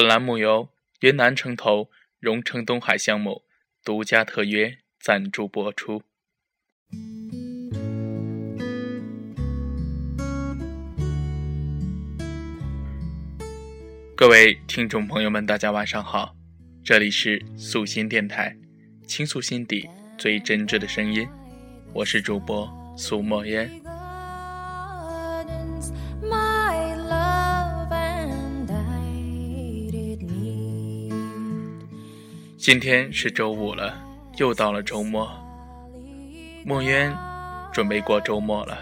本栏目由云南城投荣成东海项目独家特约赞助播出。各位听众朋友们，大家晚上好，这里是素心电台，倾诉心底最真挚的声音，我是主播苏墨烟。今天是周五了，又到了周末，墨渊准备过周末了，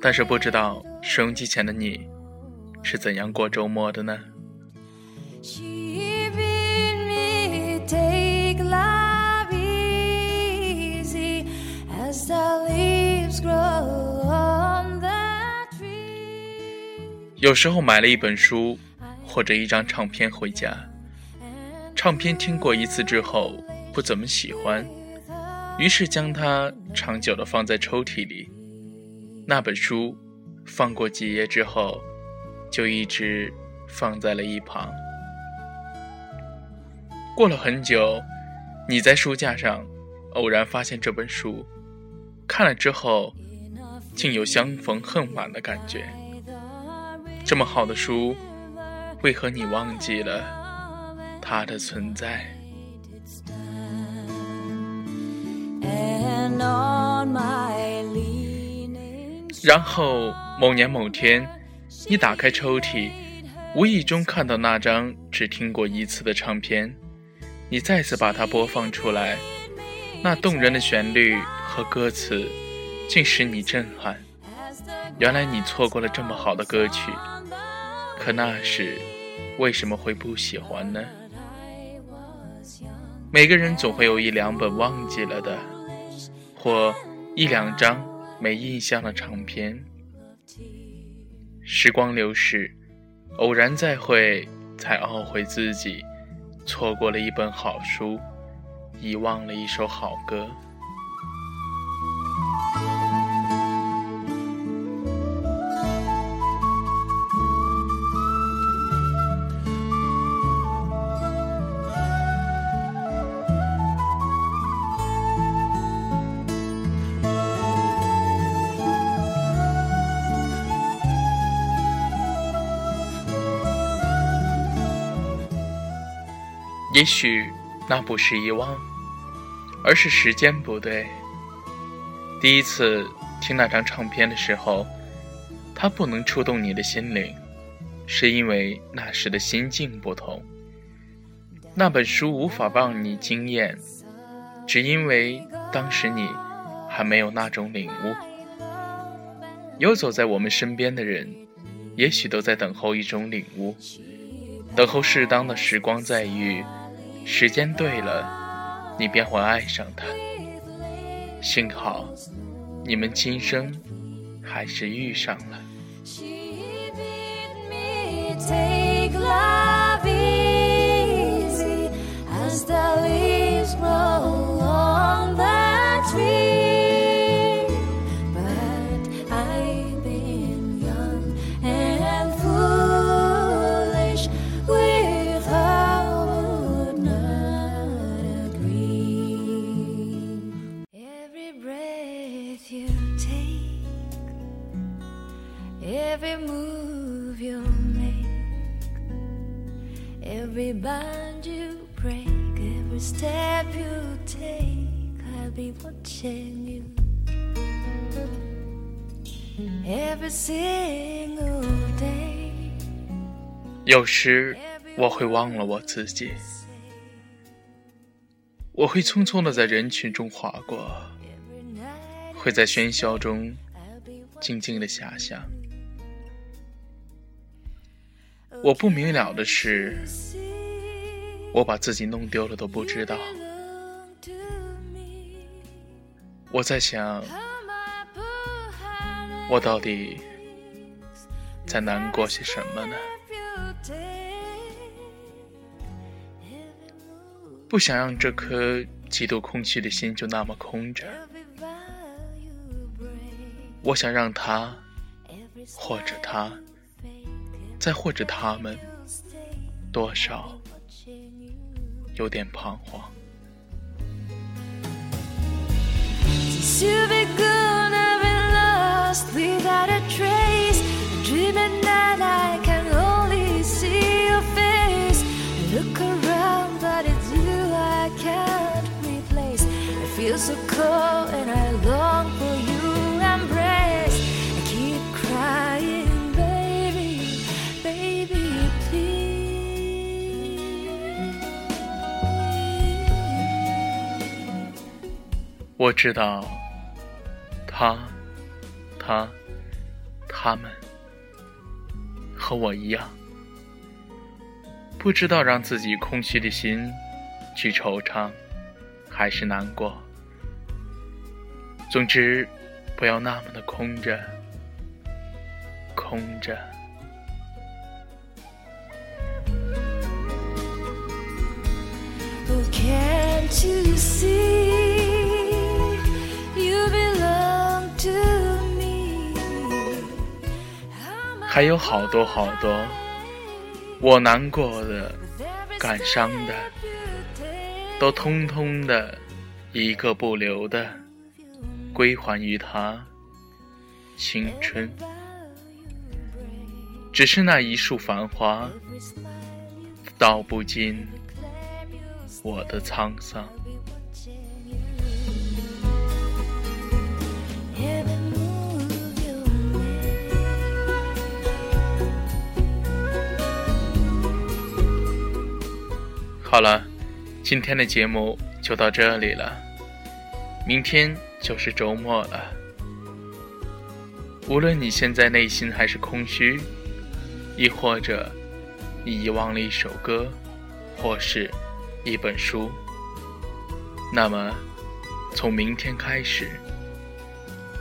但是不知道收音机前的你。是怎样过周末的呢？有时候买了一本书或者一张唱片回家，唱片听过一次之后不怎么喜欢，于是将它长久的放在抽屉里。那本书放过几页之后。就一直放在了一旁。过了很久，你在书架上偶然发现这本书，看了之后，竟有相逢恨晚的感觉。这么好的书，为何你忘记了它的存在？然后某年某天。你打开抽屉，无意中看到那张只听过一次的唱片，你再次把它播放出来，那动人的旋律和歌词，竟使你震撼。原来你错过了这么好的歌曲，可那时为什么会不喜欢呢？每个人总会有一两本忘记了的，或一两张没印象的唱片。时光流逝，偶然再会，才懊悔自己错过了一本好书，遗忘了一首好歌。也许那不是遗忘，而是时间不对。第一次听那张唱片的时候，它不能触动你的心灵，是因为那时的心境不同。那本书无法让你惊艳，只因为当时你还没有那种领悟。游走在我们身边的人，也许都在等候一种领悟，等候适当的时光再遇。时间对了，你便会爱上他。幸好，你们今生还是遇上了。有时我会忘了我自己，我会匆匆的在人群中划过，会在喧嚣中静静的遐想。我不明了的是，我把自己弄丢了都不知道。我在想，我到底在难过些什么呢？不想让这颗极度空虚的心就那么空着。我想让他，或者他，再或者他们，多少有点彷徨。我知道，他、他、他们和我一样，不知道让自己空虚的心去惆怅，还是难过。总之，不要那么的空着，空着。还有好多好多，我难过的、感伤的，都通通的，一个不留的，归还于他青春。只是那一束繁花，道不尽我的沧桑。好了，今天的节目就到这里了。明天就是周末了。无论你现在内心还是空虚，亦或者你遗忘了一首歌，或是一本书，那么从明天开始，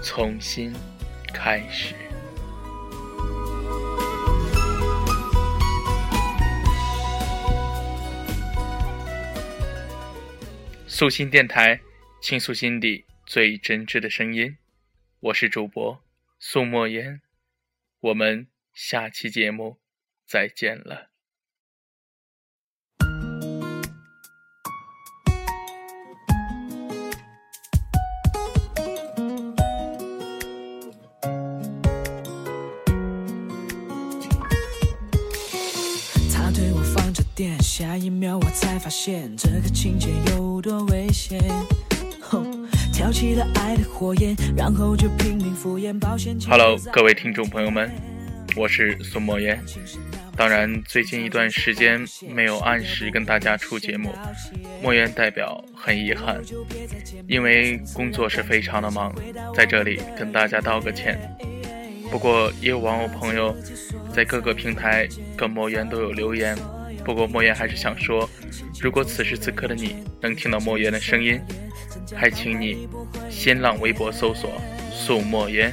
重新开始。素心电台，倾诉心底最真挚的声音。我是主播素墨烟，我们下期节目再见了。下一秒，我才发现这个情节有多危险。挑起了爱的火焰，然后就拼命敷衍保险。Hello，各位听众朋友们，我是苏莫言。当然，最近一段时间没有按时跟大家出节目，莫言代表很遗憾，因为工作是非常的忙，在这里跟大家道个歉。不过，也有网友朋友在各个平台跟莫言都有留言。不过莫言还是想说，如果此时此刻的你能听到莫言的声音，还请你新浪微博搜索“素莫言”，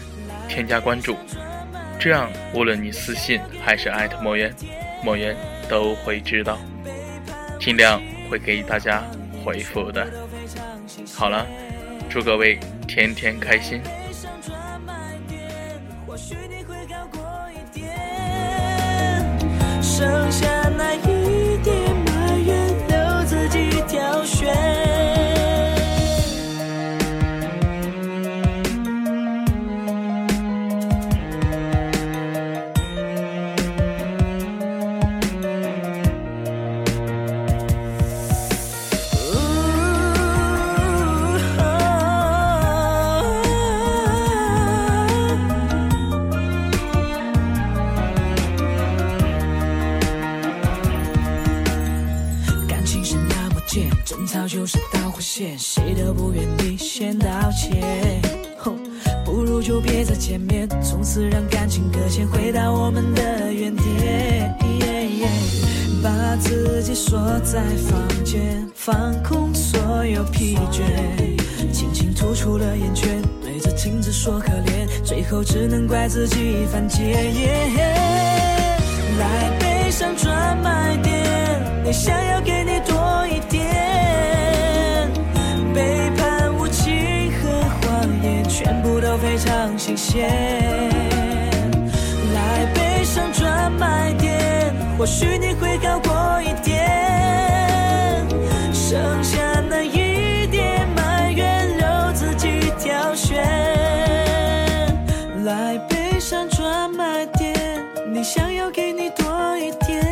添加关注，这样无论你私信还是艾特莫言，莫言都会知道，尽量会给大家回复的。好了，祝各位天天开心。剩下那一。就是导火线，谁都不愿意先道歉。不如就别再见面，从此让感情搁浅，回到我们的原点。把自己锁在房间，放空所有疲倦，轻轻吐出了烟圈，对着镜子说可怜，最后只能怪自己犯贱。来悲伤专卖店，你想要非常新鲜，来悲伤专卖店，或许你会好过。一点，剩下那一点埋怨留自己挑选。来悲伤专卖店，你想要给你多一点，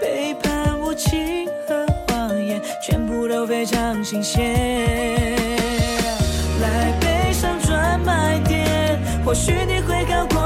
背叛无情和谎言，全部都非常新鲜。或许你会好过